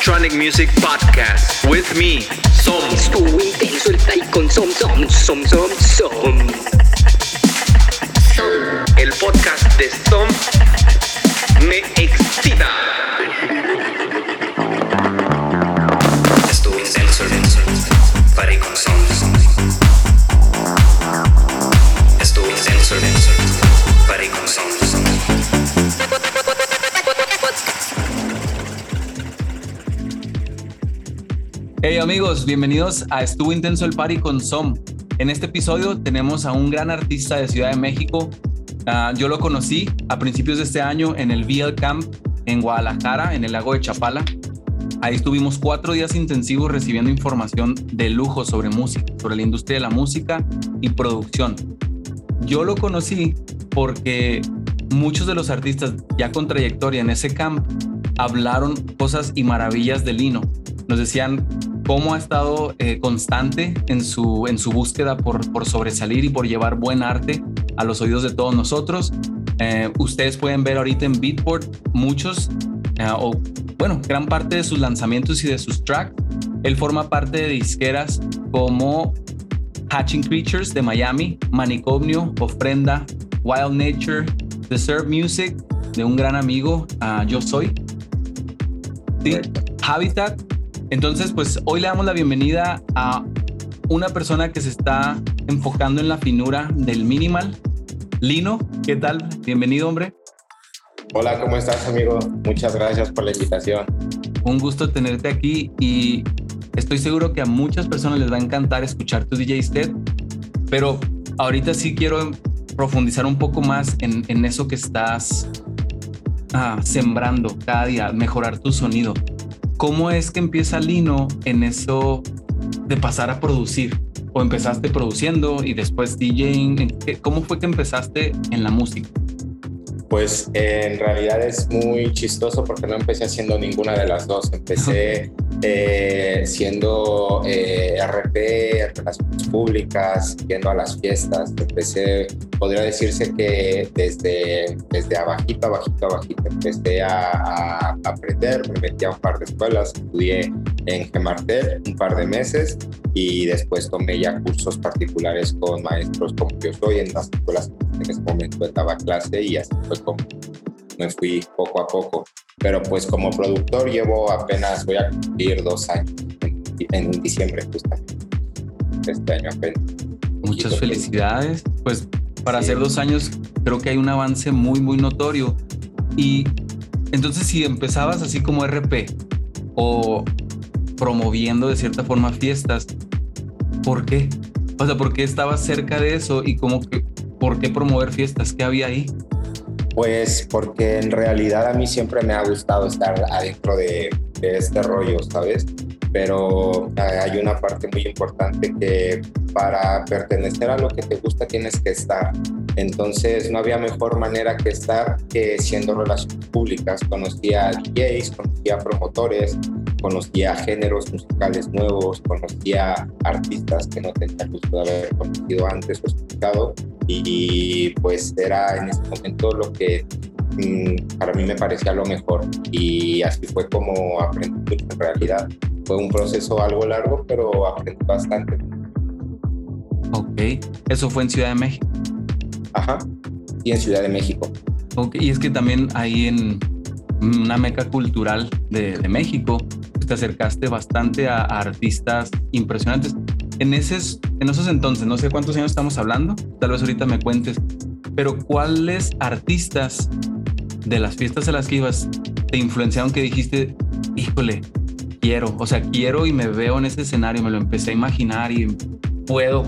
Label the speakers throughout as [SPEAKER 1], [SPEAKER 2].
[SPEAKER 1] Electronic Music Podcast with me, Som.
[SPEAKER 2] Estuvo intenso el con Som Som Som Som Som.
[SPEAKER 1] El podcast de Som me excita.
[SPEAKER 3] Hey amigos, bienvenidos a Estuvo Intenso el Party con Som. En este episodio tenemos a un gran artista de Ciudad de México. Ah, yo lo conocí a principios de este año en el VL Camp en Guadalajara, en el lago de Chapala. Ahí estuvimos cuatro días intensivos recibiendo información de lujo sobre música, sobre la industria de la música y producción. Yo lo conocí porque muchos de los artistas ya con trayectoria en ese camp hablaron cosas y maravillas de Lino. Nos decían cómo ha estado eh, constante en su, en su búsqueda por, por sobresalir y por llevar buen arte a los oídos de todos nosotros. Eh, ustedes pueden ver ahorita en Beatport muchos, eh, o bueno, gran parte de sus lanzamientos y de sus tracks. Él forma parte de disqueras como Hatching Creatures de Miami, Manicomio, Ofrenda, Wild Nature, Deserve Music de un gran amigo, ah, Yo Soy, ¿sí? Habitat. Entonces, pues hoy le damos la bienvenida a una persona que se está enfocando en la finura del minimal. Lino, ¿qué tal? Bienvenido, hombre.
[SPEAKER 4] Hola, ¿cómo estás, amigo? Muchas gracias por la invitación.
[SPEAKER 3] Un gusto tenerte aquí y estoy seguro que a muchas personas les va a encantar escuchar tu DJ set, pero ahorita sí quiero profundizar un poco más en, en eso que estás ah, sembrando cada día, mejorar tu sonido. ¿Cómo es que empieza Lino en eso de pasar a producir? ¿O empezaste produciendo y después DJing? ¿Cómo fue que empezaste en la música?
[SPEAKER 4] Pues en realidad es muy chistoso porque no empecé haciendo ninguna de las dos. Empecé eh, siendo eh, RP, relaciones públicas, yendo a las fiestas. Empecé, podría decirse que desde, desde abajito, abajito, abajito, empecé a, a aprender. Me metí a un par de escuelas, estudié en Gemartel un par de meses y después tomé ya cursos particulares con maestros como yo soy en las escuelas en ese momento daba clase y así fue como me fui poco a poco. Pero pues como productor llevo apenas, voy a cumplir dos años en, en diciembre justamente. Este año apenas.
[SPEAKER 3] Muchas felicidades. Pues para hacer dos años creo que hay un avance muy, muy notorio. Y entonces si empezabas así como RP o promoviendo de cierta forma fiestas, ¿por qué? O sea, ¿por qué estabas cerca de eso y como que, por qué promover fiestas? ¿Qué había ahí?
[SPEAKER 4] Pues porque en realidad a mí siempre me ha gustado estar adentro de, este rollo, ¿sabes? Pero hay una parte muy importante que para pertenecer a lo que te gusta tienes que estar. Entonces no había mejor manera que estar que siendo relaciones públicas. Conocía a DJs, conocía a promotores, conocía géneros musicales nuevos, conocía artistas que no tenía el gusto de haber conocido antes o escuchado y pues era en ese momento lo que mm, para mí me parecía lo mejor y así fue como aprendí mucho en realidad. Fue un proceso algo largo, pero aprendí bastante.
[SPEAKER 3] Ok, eso fue en Ciudad de México.
[SPEAKER 4] Ajá, y en Ciudad de México.
[SPEAKER 3] Ok, y es que también ahí en una meca cultural de, de México, te acercaste bastante a, a, artistas impresionantes. En, esos, en esos entonces, no sé cuántos años estamos hablando, tal vez ahorita me cuentes, pero ¿cuáles artistas de las fiestas a las que ibas te influenciaron que dijiste, híjole, quiero, o sea, quiero y me veo en ese escenario, me lo empecé a imaginar y puedo.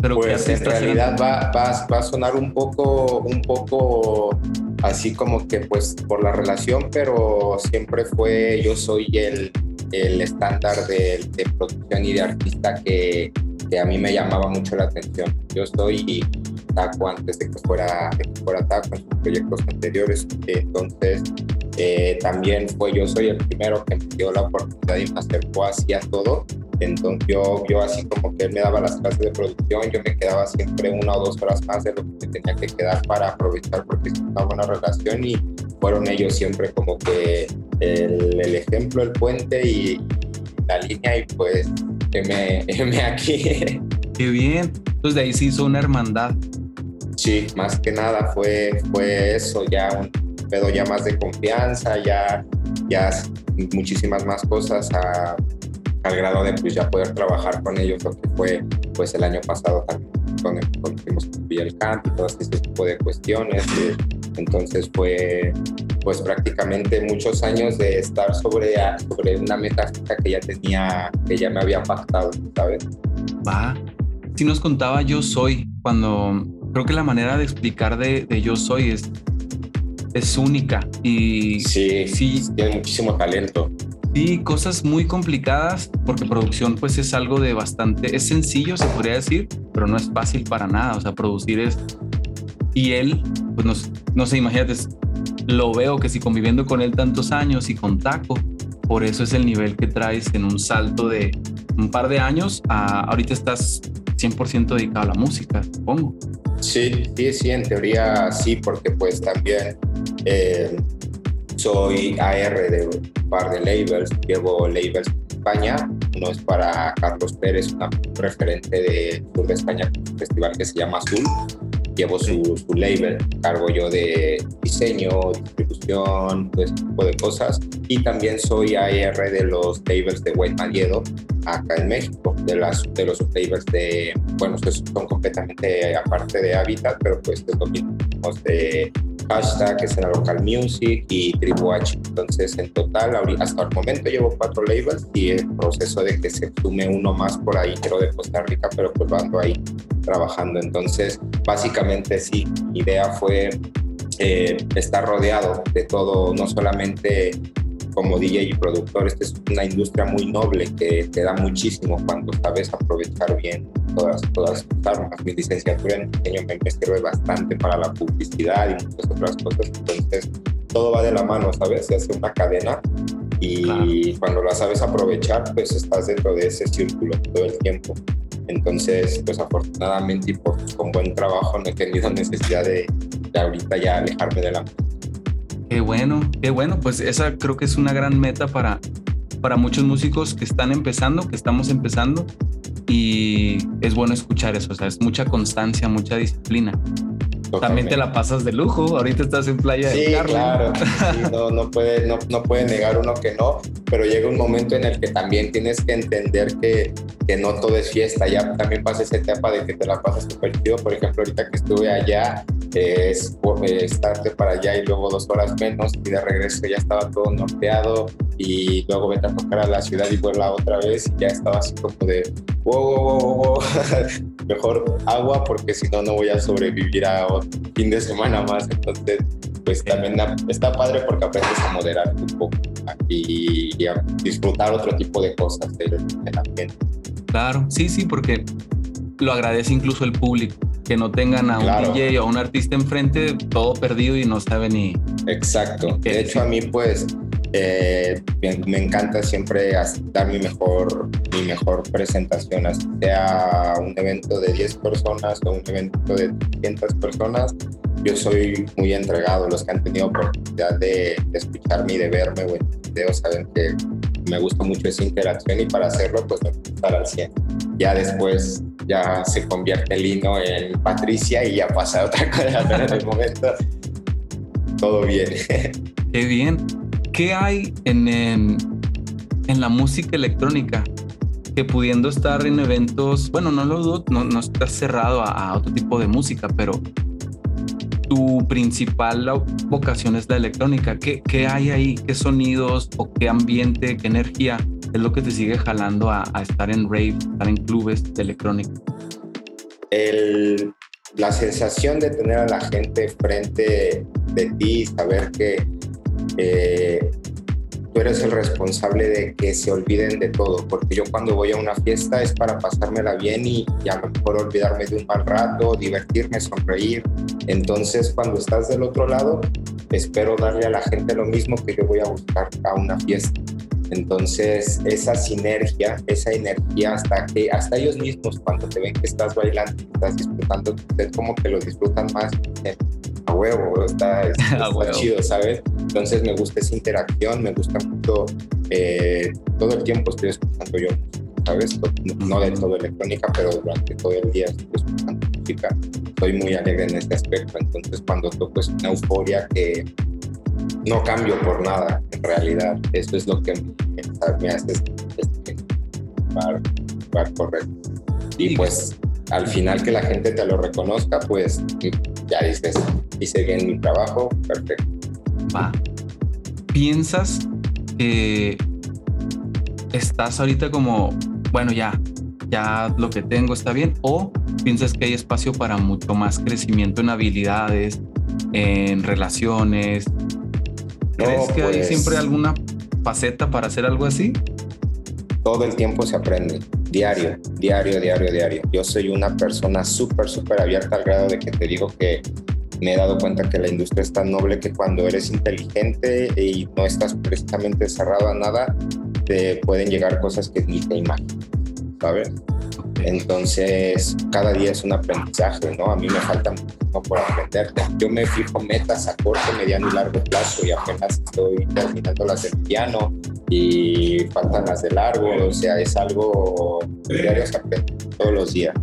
[SPEAKER 4] Pero pues en realidad va, va, va, a sonar un poco, un poco así como que pues por la relación, pero siempre fue, yo soy el, el estándar de, producción y de artista que, que, a mí me llamaba mucho la atención. Yo soy Taco antes de que fuera, de que fuera Taco en sus proyectos anteriores, entonces eh, también fue yo soy el primero que me dio la oportunidad y me acercó hacia todo entonces yo, yo así como que él me daba las clases de producción, yo me quedaba siempre una o dos horas más de lo que tenía que quedar para aprovechar porque es una buena relación y fueron ellos siempre como que el, el ejemplo, el puente y la línea y pues me, me aquí.
[SPEAKER 3] Qué bien. Entonces de ahí se hizo una hermandad.
[SPEAKER 4] Sí, más que nada fue, fue eso, ya un pedo ya más de confianza, ya, ya muchísimas más cosas a, al grado de pues ya poder trabajar con ellos, lo que fue pues el año pasado también con el, con el Camp y todo ese tipo de cuestiones. entonces fue pues prácticamente muchos años de estar sobre, sobre una metafísica que ya tenía, que ya me había pactado, ¿sabes?
[SPEAKER 3] Va. Si nos contaba Yo Soy, cuando creo que la manera de explicar de, de Yo Soy es, es única y
[SPEAKER 4] sí, sí, tiene muchísimo talento.
[SPEAKER 3] Sí, cosas muy complicadas porque producción pues es algo de bastante, es sencillo se podría decir, pero no es fácil para nada, o sea, producir es... Y él, pues no, no sé, imagínate, lo veo que si conviviendo con él tantos años y con Taco, por eso es el nivel que traes en un salto de un par de años a ahorita estás 100% dedicado a la música, supongo.
[SPEAKER 4] Sí, sí, sí, en teoría sí, porque pues también eh, soy AR de un par de labels, llevo labels en España, uno es para Carlos Pérez, una referente de Sur de España, un festival que se llama Azul, llevo su, su, label, cargo yo de diseño, distribución, todo ese tipo de cosas. Y también soy AR de los labels de White Maliedo acá en México, de, las, de los labels de, bueno, son completamente aparte de Habitat, pero pues es lo mismo de hashtag, es en la local music y Tribu. Entonces, en total, hasta el momento llevo cuatro labels y el proceso de que se sume uno más por ahí, creo de Costa Rica, pero pues ando ahí trabajando. Entonces, básicamente sí, mi idea fue eh, estar rodeado de todo, no solamente como DJ y productor, esta es una industria muy noble que te da muchísimo cuando sabes aprovechar bien todas, todas tus armas. Mi licenciatura en diseño me, sirve bastante para la publicidad y muchas otras cosas, entonces todo va de la mano, ¿sabes? Se hace una cadena y cuando la sabes aprovechar, pues estás dentro de ese círculo todo el tiempo. Entonces, pues afortunadamente y por, con buen trabajo no he tenido necesidad de, de ahorita ya alejarme de la música.
[SPEAKER 3] Qué bueno, qué bueno. Pues esa creo que es una gran meta para, para muchos músicos que están empezando, que estamos empezando. Y es bueno escuchar eso, o sea, es mucha constancia, mucha disciplina. También te la pasas de lujo. Ahorita estás en playa
[SPEAKER 4] sí,
[SPEAKER 3] de
[SPEAKER 4] claro. no, no, puede, no, no puede negar uno que no, pero llega un momento en el que también tienes que entender que, que no todo es fiesta. Ya también pasa esa etapa de que te la pasas súper chido. Por ejemplo, ahorita que estuve allá, es eh, estarte para allá y luego dos horas menos y de regreso ya estaba todo norteado y luego vete a tocar a la ciudad y vuela otra vez y ya estaba así como de wow, wow, wow, wow. mejor agua porque si no no voy a sobrevivir a otro fin de semana más entonces pues también está padre porque aprendes a moderar un poco y, a disfrutar otro tipo de cosas del ambiente
[SPEAKER 3] claro sí sí porque lo agradece incluso el público que no tengan a un DJ o a un artista enfrente todo perdido y no sabe ni.
[SPEAKER 4] Exacto. De hecho, a mí, pues, eh, me, encanta siempre dar mi mejor, mi mejor presentación, sea un evento de 10 personas o un evento de 300 personas. Yo soy muy entregado. Los que han tenido oportunidad de, de escucharme y de verme o en videos saben que me gusta mucho esa interacción y para hacerlo, pues me estar al 100. Ya después ya se convierte el hino en Patricia y ya pasa otra cosa, en el momento todo bien.
[SPEAKER 3] Qué bien. ¿Qué hay en, en, la música electrónica? Que pudiendo estar en eventos, bueno, no lo dudo, no, no estás cerrado a otro tipo de música, pero tu principal vocación es la electrónica. ¿Qué, ¿Qué, hay ahí? ¿Qué sonidos o qué ambiente, qué energía es lo que te sigue jalando a, estar en rave, estar en clubes de electrónica?
[SPEAKER 4] El, la sensación de tener a la gente frente de ti, saber que eh, tú eres el responsable de que se olviden de todo, porque yo cuando voy a una fiesta es para pasármela bien y, a lo mejor olvidarme de un mal rato, divertirme, sonreír. Entonces cuando estás del otro lado, espero darle a la gente lo mismo que yo voy a buscar a una fiesta. Entonces, esa sinergia, esa energía, hasta que hasta ellos mismos, cuando te ven que estás bailando, estás disfrutando, es como que lo disfrutan más. A huevo, está, está, chido, ¿sabes? Entonces me gusta esa interacción, me gusta mucho, eh, todo el tiempo estoy escuchando yo, ¿sabes? No de todo electrónica, pero durante todo el día estoy escuchando música. Soy muy alegre en este aspecto, entonces cuando toco es una euforia que no cambio por nada, en realidad. Eso es lo que me, hace para correr. Y pues al final que la gente te lo reconozca, pues ya dices, hice bien mi trabajo, perfecto.
[SPEAKER 3] Va. ¿Piensas que estás ahorita como, bueno, ya, ya lo que tengo está bien? ¿O piensas que hay espacio para mucho más crecimiento en habilidades, en relaciones? ¿Crees que hay
[SPEAKER 4] pues
[SPEAKER 3] siempre alguna faceta para hacer algo así?
[SPEAKER 4] Todo el tiempo se aprende, diario, diario, diario, diario. Yo soy una persona súper, súper abierta al grado de que te digo que me he dado cuenta que la industria es tan noble que cuando eres inteligente y no estás precisamente cerrado a nada, te pueden llegar cosas que ni te imaginas, ¿sabes? Entonces, cada día es un aprendizaje, ¿no? A mí me falta muchísimo por aprender. Yo me fijo metas a corto, mediano y largo plazo y apenas estoy terminando las del piano y faltan las de largo, o sea, es algo diario aprende todos los días.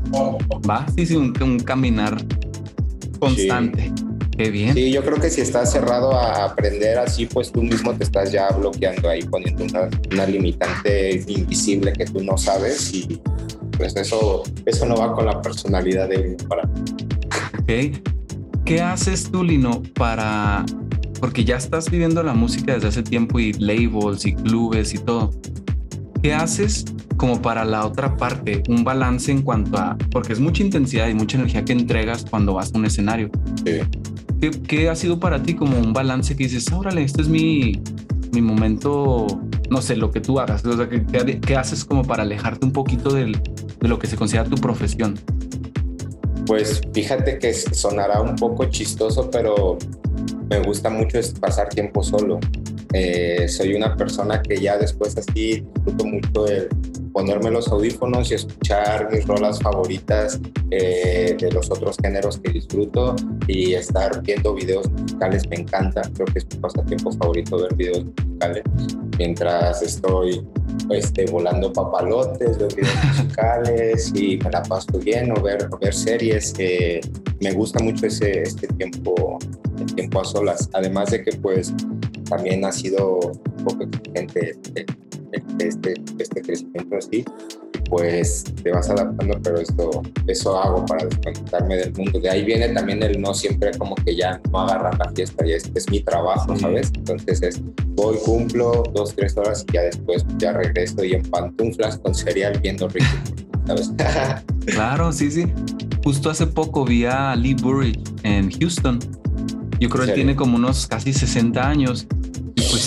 [SPEAKER 3] Va, sí, sí, un, un caminar constante. Qué bien.
[SPEAKER 4] Sí, yo creo que si estás cerrado a aprender así, pues tú mismo te estás ya bloqueando ahí, poniendo una, una limitante invisible que tú no sabes y pues eso, eso no va con la personalidad de uno para.
[SPEAKER 3] ¿Qué haces tú, Lino, para... Porque ya estás viviendo la música desde hace tiempo y labels y clubes y todo. ¿Qué haces como para la otra parte? Un balance en cuanto a... Porque es mucha intensidad y mucha energía que entregas cuando vas a un escenario.
[SPEAKER 4] Sí.
[SPEAKER 3] ¿Qué, qué ha sido para ti como un balance que dices, órale, este es mi, mi momento, no sé, lo que tú hagas? O sea, ¿qué, qué- qué haces como para alejarte un poquito del, de lo que se considera tu profesión?
[SPEAKER 4] Pues fíjate que sonará un poco chistoso, pero me gusta mucho pasar tiempo solo. Eh, soy una persona que ya después así disfruto mucho el ponerme los audífonos y escuchar mis rolas favoritas eh, de los otros géneros que disfruto y estar viendo videos musicales me encanta. Creo que es mi pasatiempo favorito ver videos musicales mientras estoy este, volando papalotes, veo videos musicales y me la paso bien o ver, ver series. eh, me gusta mucho ese este tiempo, el tiempo a solas. Además de que pues también ha sido un poco exigente el- este, este crecimiento así. Pues te vas adaptando, pero esto, eso hago para desconectarme del mundo. De ahí viene también el no siempre como que ya no agarrar la fiesta, ya es, es mi trabajo, ¿sabes? Entonces es, voy, cumplo dos, tres horas y ya después ya regreso y en pantuflas con cereal viendo Ricky, Morty, ¿sabes?
[SPEAKER 3] Claro, sí, sí. Justo hace poco vi a Lee Burridge en Houston. Yo creo
[SPEAKER 4] ¿En
[SPEAKER 3] él tiene como unos casi 60 años.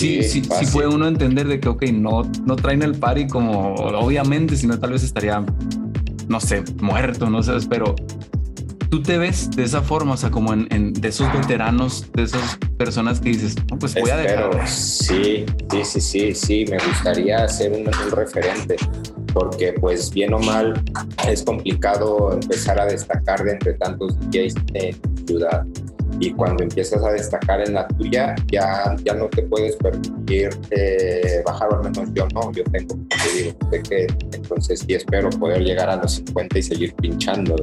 [SPEAKER 3] Sí,
[SPEAKER 4] Sí,
[SPEAKER 3] sí, puede uno entender de que, ok, no, no traen el party como obviamente, sino tal vez estaría, no sé, muerto, no sé, pero tú te ves de esa forma, o sea, como en, en- de esos veteranos, de esas personas que dices, no, pues voy a dejar.
[SPEAKER 4] sí, sí, sí, sí, sí, me gustaría ser un, un referente, porque pues bien o mal es complicado empezar a destacar de entre tantos DJs en ciudad. Y cuando empiezas a destacar en la tuya, ya, ya no te puedes permitir eh, bajar, al menos yo no, yo tengo, te digo, sé que entonces sí espero poder llegar a los 50 y seguir pinchando,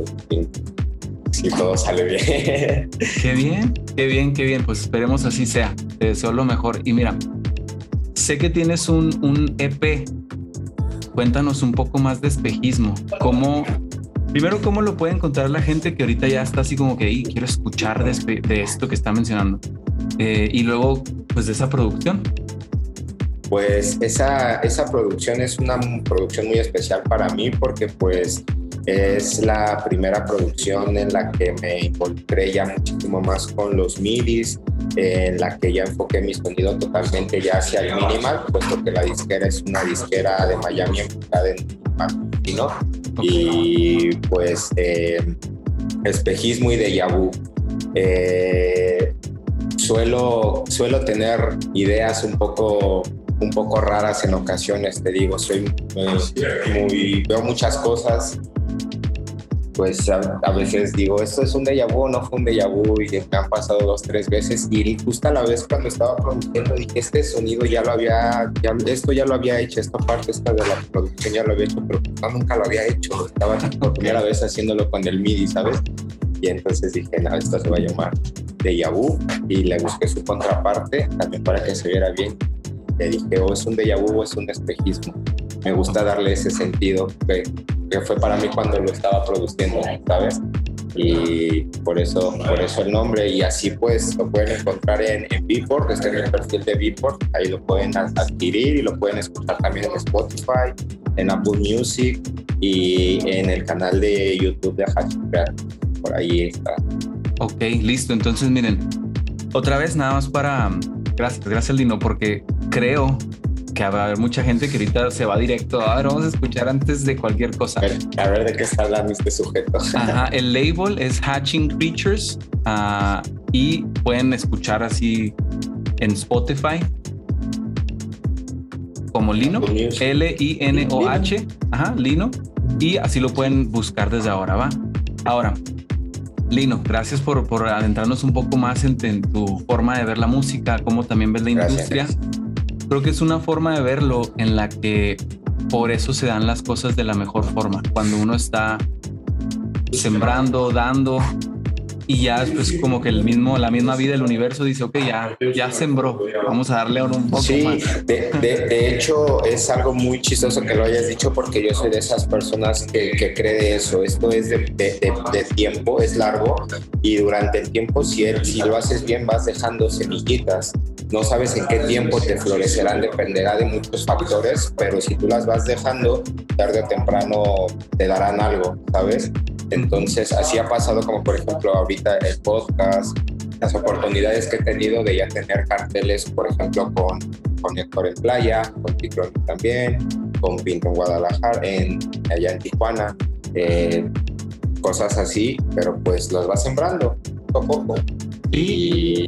[SPEAKER 4] si todo sale bien.
[SPEAKER 3] Qué bien, qué bien, qué bien. Pues esperemos así sea. Te deseo lo mejor. Y mira, sé que tienes un, un EP. Cuéntanos un poco más de espejismo. ¿Cómo, primero, cómo lo puede encontrar la gente que ahorita ya está así como que "Ey, quiero escuchar de, espe- de esto que está mencionando? Eh, y luego, pues de esa producción.
[SPEAKER 4] Pues esa, esa producción es una producción muy especial para mí porque pues es la primera producción en la que me involucré ya muchísimo más con los midis, en la que ya enfoqué mi sonido totalmente ya hacia el minimal, puesto que la disquera es una disquera de Miami enfocada en minimal, ¿no? Y pues eh, espejismo y déjà vu. Eh, suelo, suelo tener ideas un poco, un poco raras en ocasiones, te digo, soy muy, muy- veo muchas cosas pues a, a veces digo, esto es un déjà vu, no fue un déjà vu, y me han pasado dos, tres veces, y justo a la vez cuando estaba produciendo dije, este sonido ya lo había, ya, esto ya lo había hecho, esta parte esta de la producción ya lo había hecho, pero nunca lo había hecho, estaba por primera vez haciéndolo con el MIDI, ¿sabes? Y entonces dije, no, esto se va a llamar déjà vu, y le busqué su contraparte, también para que se viera bien, le dije, o es un déjà vu o es un espejismo. Me gusta darle ese sentido que, fue para mí cuando lo estaba produciendo, ¿sabes? Y por eso, por eso el nombre. Y así pues lo pueden encontrar en, en Beatport, este es el perfil de Beatport, ahí lo pueden adquirir y lo pueden escuchar también en Spotify, en Apple Music y en el canal de YouTube de Hashcraft. Por ahí está.
[SPEAKER 3] Ok, listo. Entonces, miren, otra vez nada más para... Gracias, gracias Lino, porque creo que va a haber mucha gente que ahorita se va directo. A ver, vamos a escuchar antes de cualquier cosa.
[SPEAKER 4] A ver, a ver de qué está hablando este sujeto.
[SPEAKER 3] Ajá, el label es Hatching Creatures ah, y pueden escuchar así en Spotify como Lino. L-I-N-O-H, ajá, Lino, y así lo pueden buscar desde ahora, ¿va? Ahora, Lino, gracias por, por adentrarnos un poco más en, en tu forma de ver la música, cómo también ves la
[SPEAKER 4] Gracias.
[SPEAKER 3] industria. Creo que es una forma de verlo en la que por eso se dan las cosas de la mejor forma. Cuando uno está sembrando, dando y ya después como que el mismo, la misma vida del universo dice, ok, ya, ya sembró, vamos a darle ahora un poco
[SPEAKER 4] Sí,
[SPEAKER 3] más.
[SPEAKER 4] de, de- de hecho es algo muy chistoso que lo hayas dicho porque yo soy de esas personas que, que cree eso. Esto es de, de- de- de tiempo, es largo y durante el tiempo si, el- si lo haces bien vas dejando semillitas. No sabes en qué tiempo te florecerán, dependerá de muchos factores, pero si tú las vas dejando, tarde o temprano te darán algo, ¿sabes? Entonces así ha pasado como por ejemplo ahorita el podcast, las oportunidades que he tenido de ya tener carteles, por ejemplo, con, con Héctor en Playa, con Ticrón también, con Pinto en Guadalajara, en, allá en Tijuana, eh, cosas así, pero pues los vas sembrando poco a poco. Y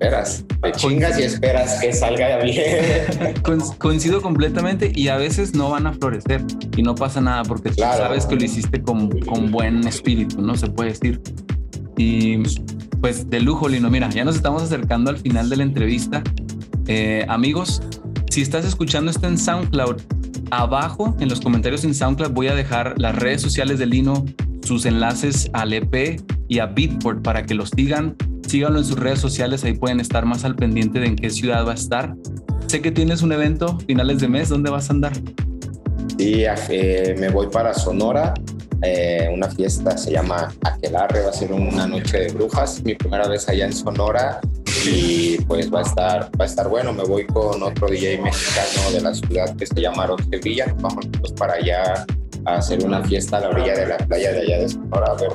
[SPEAKER 4] esperas, te chingas y esperas que salga bien.
[SPEAKER 3] Co- Coincido completamente y a veces no van a florecer y no pasa nada porque tú sabes que lo hiciste con, con buen espíritu, no se puede decir. Y pues de lujo, Lino. Mira, ya nos estamos acercando al final de la entrevista. Eh, amigos, si estás escuchando esto en SoundCloud, abajo en los comentarios en SoundCloud voy a dejar las redes sociales de Lino, sus enlaces al EP y a Beatport para que los sigan. Síganlo en sus redes sociales, ahí pueden estar más al pendiente de en qué ciudad va a estar. Sé que tienes un evento finales de mes, ¿dónde vas a andar?
[SPEAKER 4] Sí, eh, me voy para Sonora. eh, una fiesta se llama Aquelarre, va a ser una noche de brujas, mi primera vez allá en Sonora y pues va a estar, va a estar bueno. Me voy con otro DJ mexicano de la ciudad que se llama Aaron Sevilla. Vamos para allá a hacer una fiesta a la orilla de la playa de allá de Sonora a ver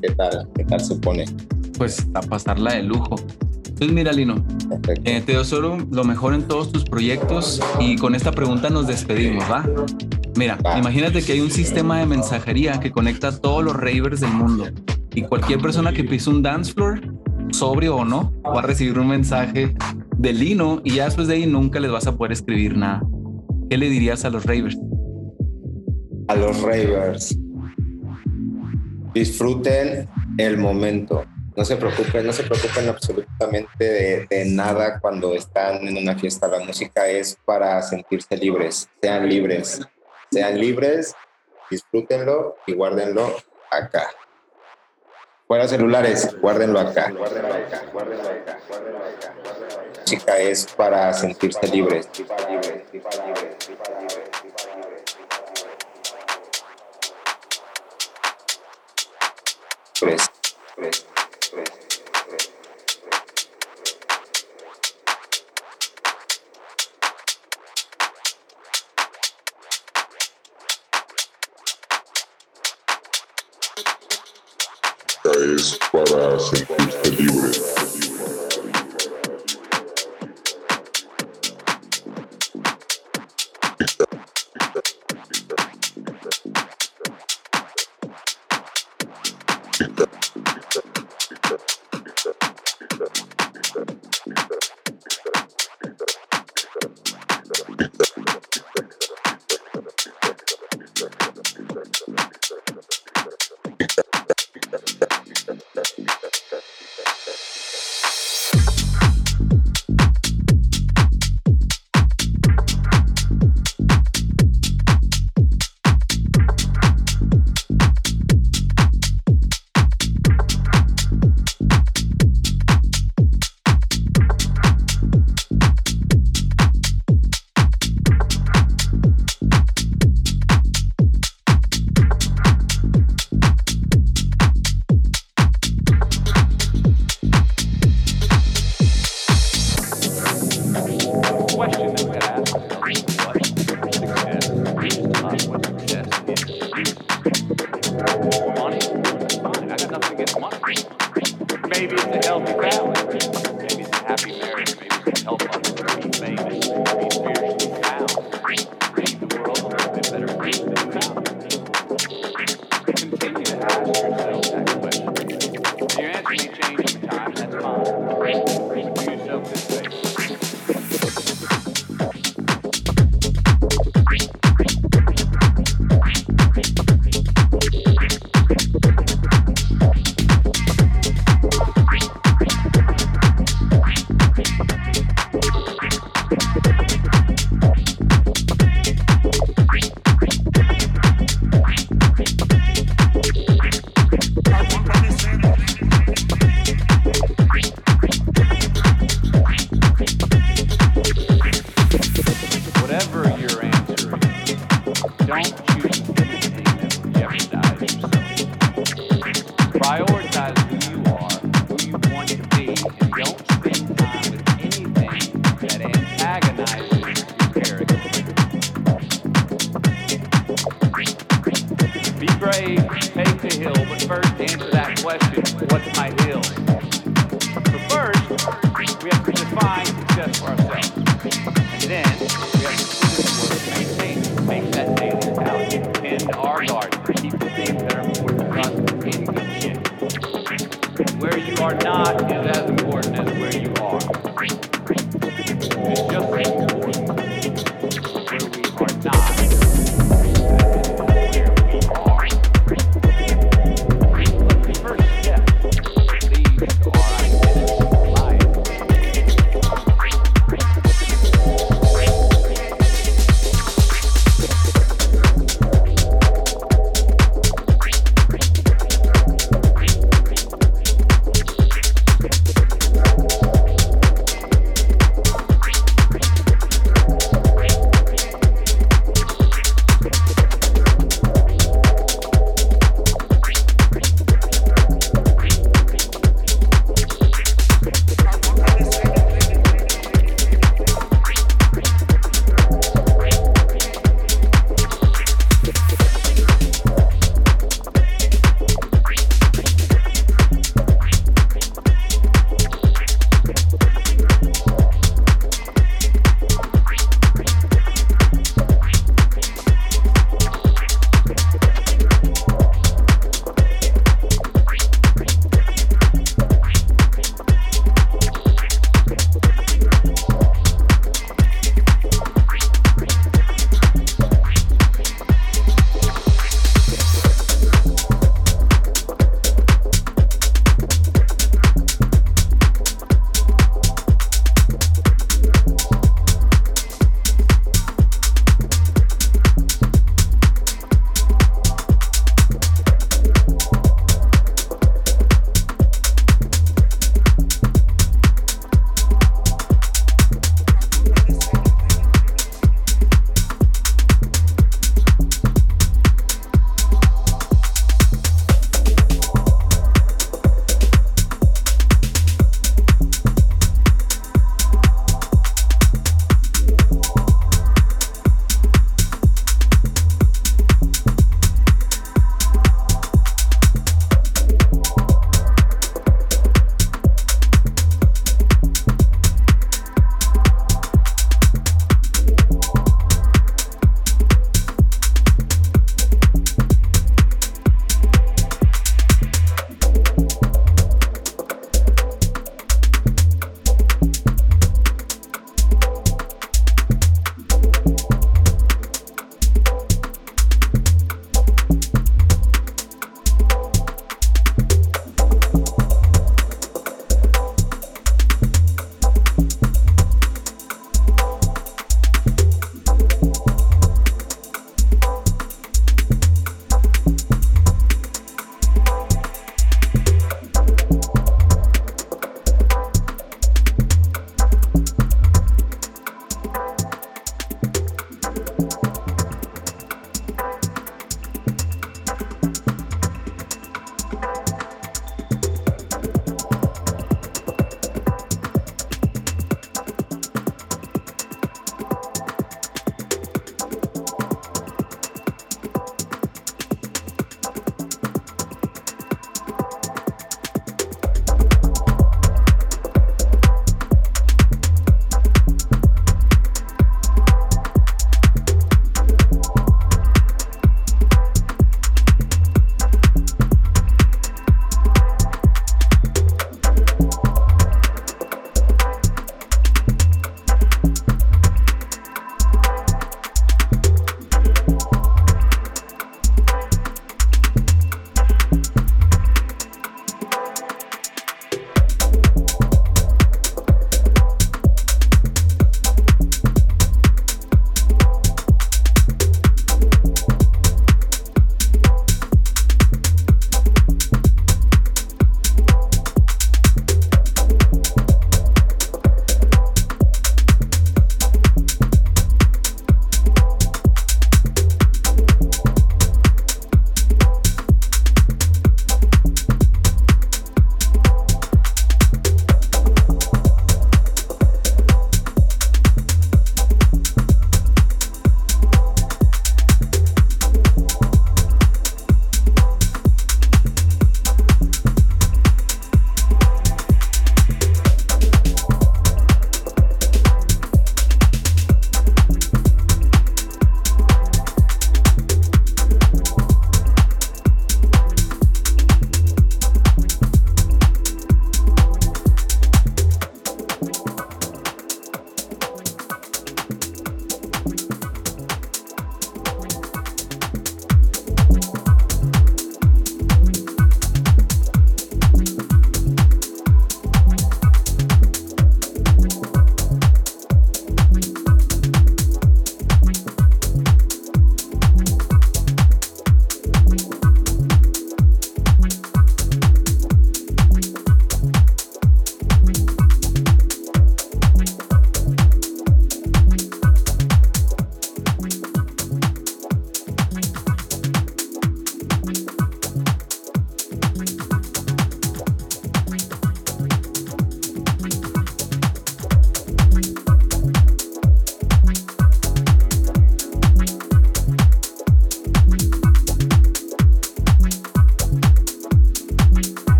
[SPEAKER 4] qué tal, qué tal se pone.
[SPEAKER 3] Pues a pasarla de lujo. Entonces mira, Lino, eh, te deseo lo mejor en todos tus proyectos y con esta pregunta nos despedimos, ¿va? Mira,
[SPEAKER 4] Va.
[SPEAKER 3] imagínate que hay un sistema de mensajería que conecta a todos los ravers del mundo y cualquier persona que pise un dance floor, sobrio o no, va a recibir un mensaje de Lino y ya después de ahí nunca les vas a poder escribir nada. ¿Qué le dirías a los ravers?
[SPEAKER 4] a los ravers. Disfruten el momento. No se preocupen, no se preocupen absolutamente de, nada cuando están en una fiesta. La música es para sentirse libres. Sean libres. Sean libres, disfrútenlo y guárdenlo acá. Fuera celulares, guárdenlo acá, guárdenlo acá, guárdenlo acá. La música es para sentirse libres. Libres.
[SPEAKER 5] Es para sentirse libre.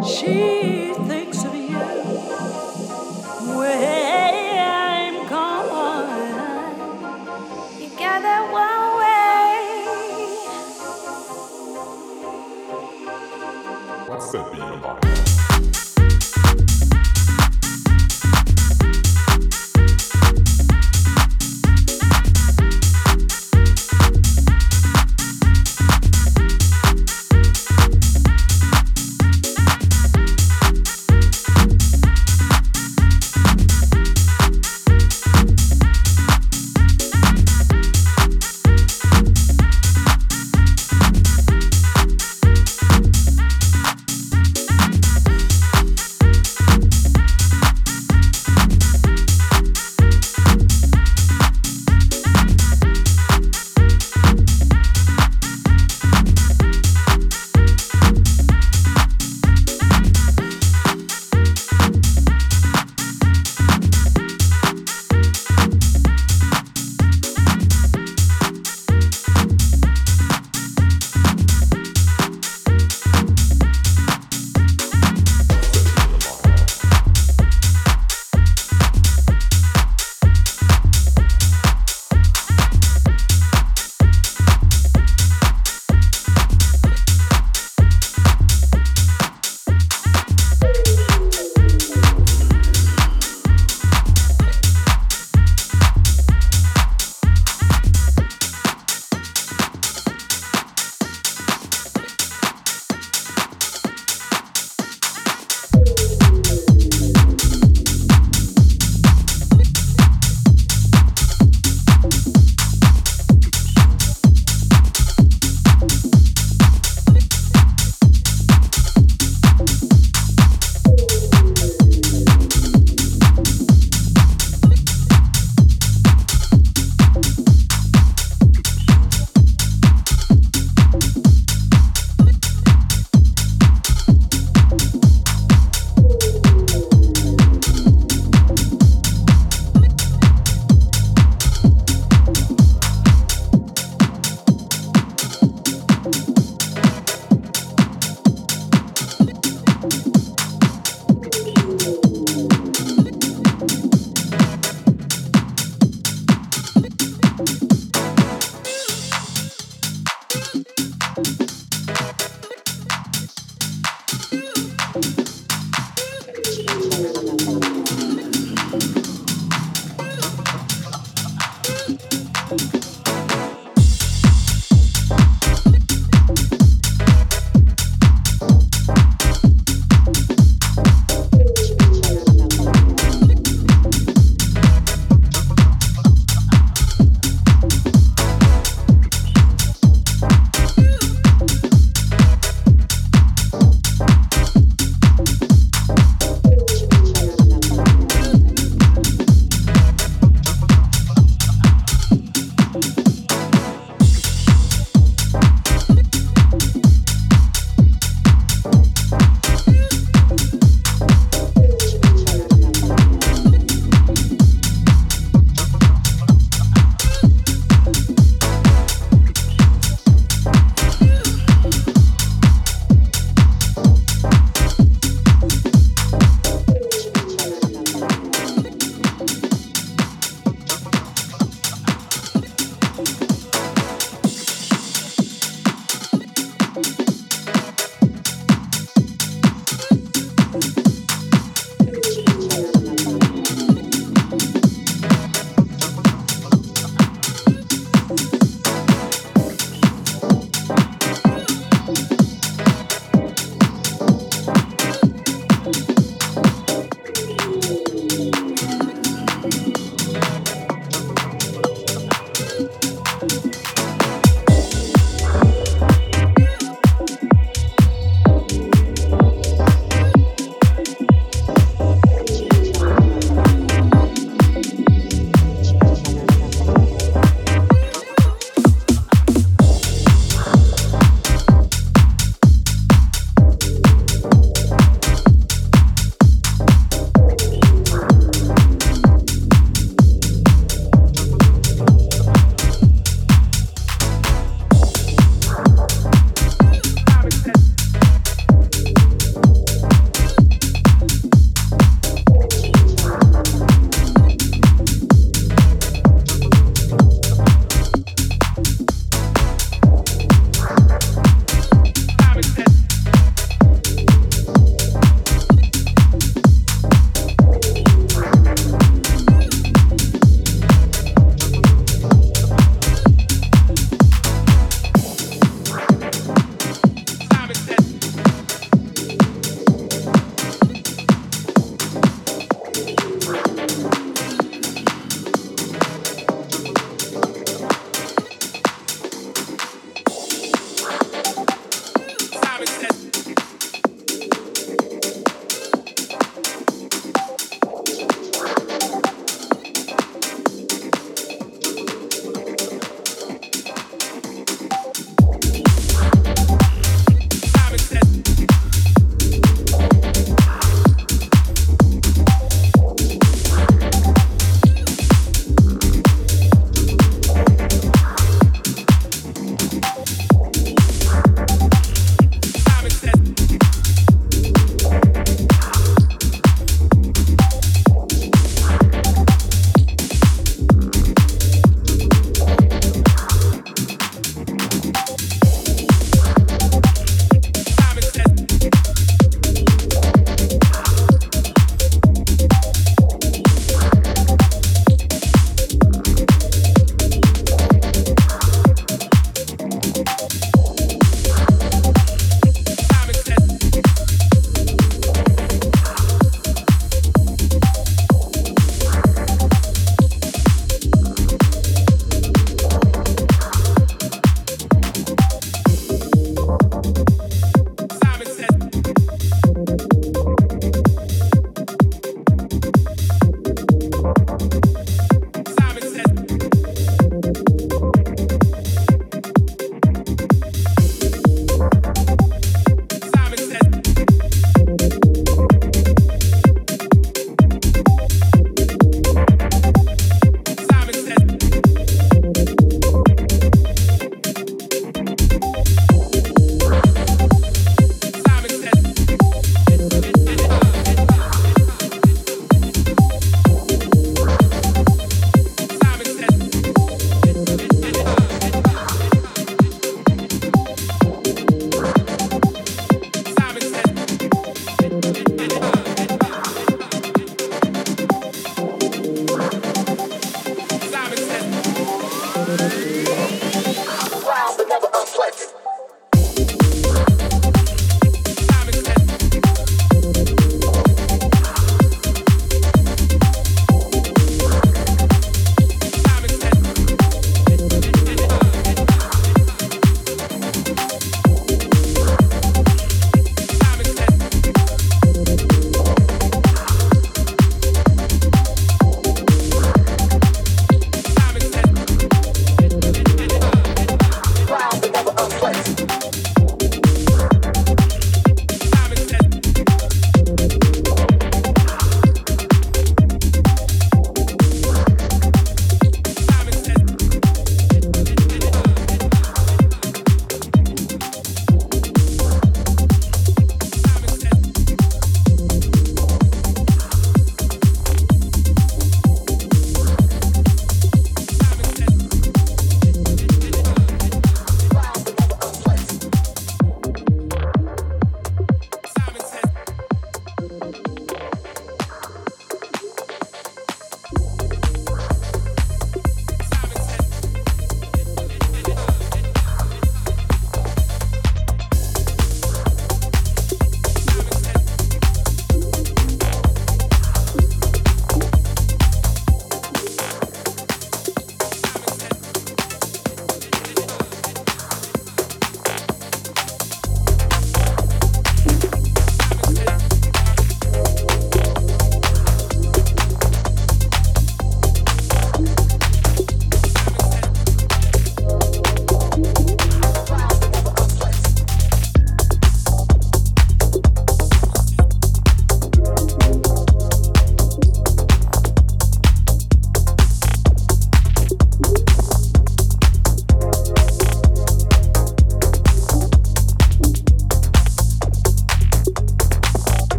[SPEAKER 6] She thinks.